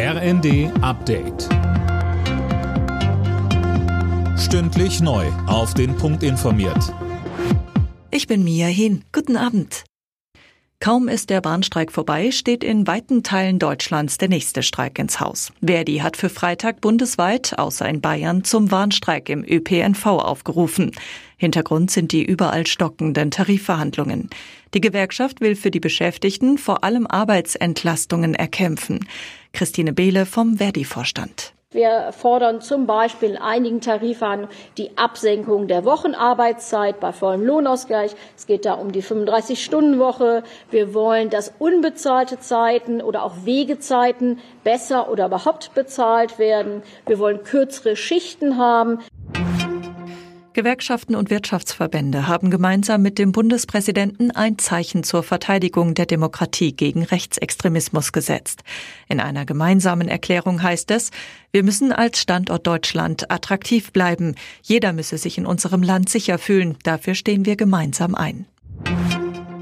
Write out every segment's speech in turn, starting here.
RND Update. Stündlich neu. Auf den Punkt informiert. Ich bin Mia Hin. Guten Abend. Kaum ist der Bahnstreik vorbei, steht in weiten Teilen Deutschlands der nächste Streik ins Haus. Verdi hat für Freitag bundesweit, außer in Bayern, zum Warnstreik im ÖPNV aufgerufen. Hintergrund sind die überall stockenden Tarifverhandlungen. Die Gewerkschaft will für die Beschäftigten vor allem Arbeitsentlastungen erkämpfen. Christine Behle vom Verdi-Vorstand. Wir fordern zum Beispiel in einigen Tarifverhandlungen die Absenkung der Wochenarbeitszeit bei vollem Lohnausgleich. Es geht da um die 35-Stunden-Woche. Wir wollen, dass unbezahlte Zeiten oder auch Wegezeiten besser oder überhaupt bezahlt werden. Wir wollen kürzere Schichten haben. Gewerkschaften und Wirtschaftsverbände haben gemeinsam mit dem Bundespräsidenten ein Zeichen zur Verteidigung der Demokratie gegen Rechtsextremismus gesetzt. In einer gemeinsamen Erklärung heißt es, wir müssen als Standort Deutschland attraktiv bleiben. Jeder müsse sich in unserem Land sicher fühlen. Dafür stehen wir gemeinsam ein.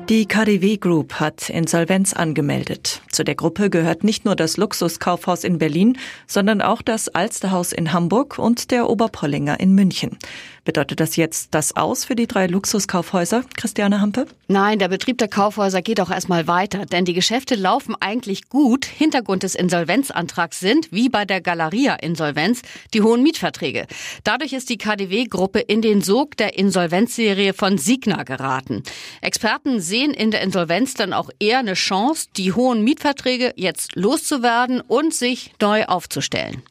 Die KDW Group hat Insolvenz angemeldet. Zu der Gruppe gehört nicht nur das Luxuskaufhaus in Berlin, sondern auch das Alsterhaus in Hamburg und der Oberpollinger in München. Bedeutet das jetzt das Aus für die drei Luxuskaufhäuser, Christiane Hampe? Nein, der Betrieb der Kaufhäuser geht auch erstmal weiter, denn die Geschäfte laufen eigentlich gut. Hintergrund des Insolvenzantrags sind, wie bei der Galeria-Insolvenz, die hohen Mietverträge. Dadurch ist die KDW-Gruppe in den Sog der Insolvenzserie von Signa geraten. Experten sehen in der Insolvenz dann auch eher eine Chance, die hohen Mietverträge jetzt loszuwerden und sich neu aufzustellen.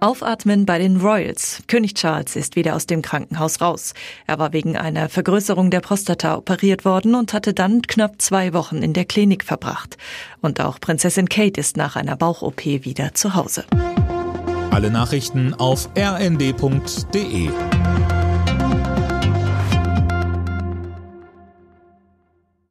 Aufatmen bei den Royals. König Charles ist wieder aus dem Krankenhaus raus. Er war wegen einer Vergrößerung der Prostata operiert worden und hatte dann knapp zwei Wochen in der Klinik verbracht. Und auch Prinzessin Kate ist nach einer Bauch-OP wieder zu Hause. Alle Nachrichten auf rnd.de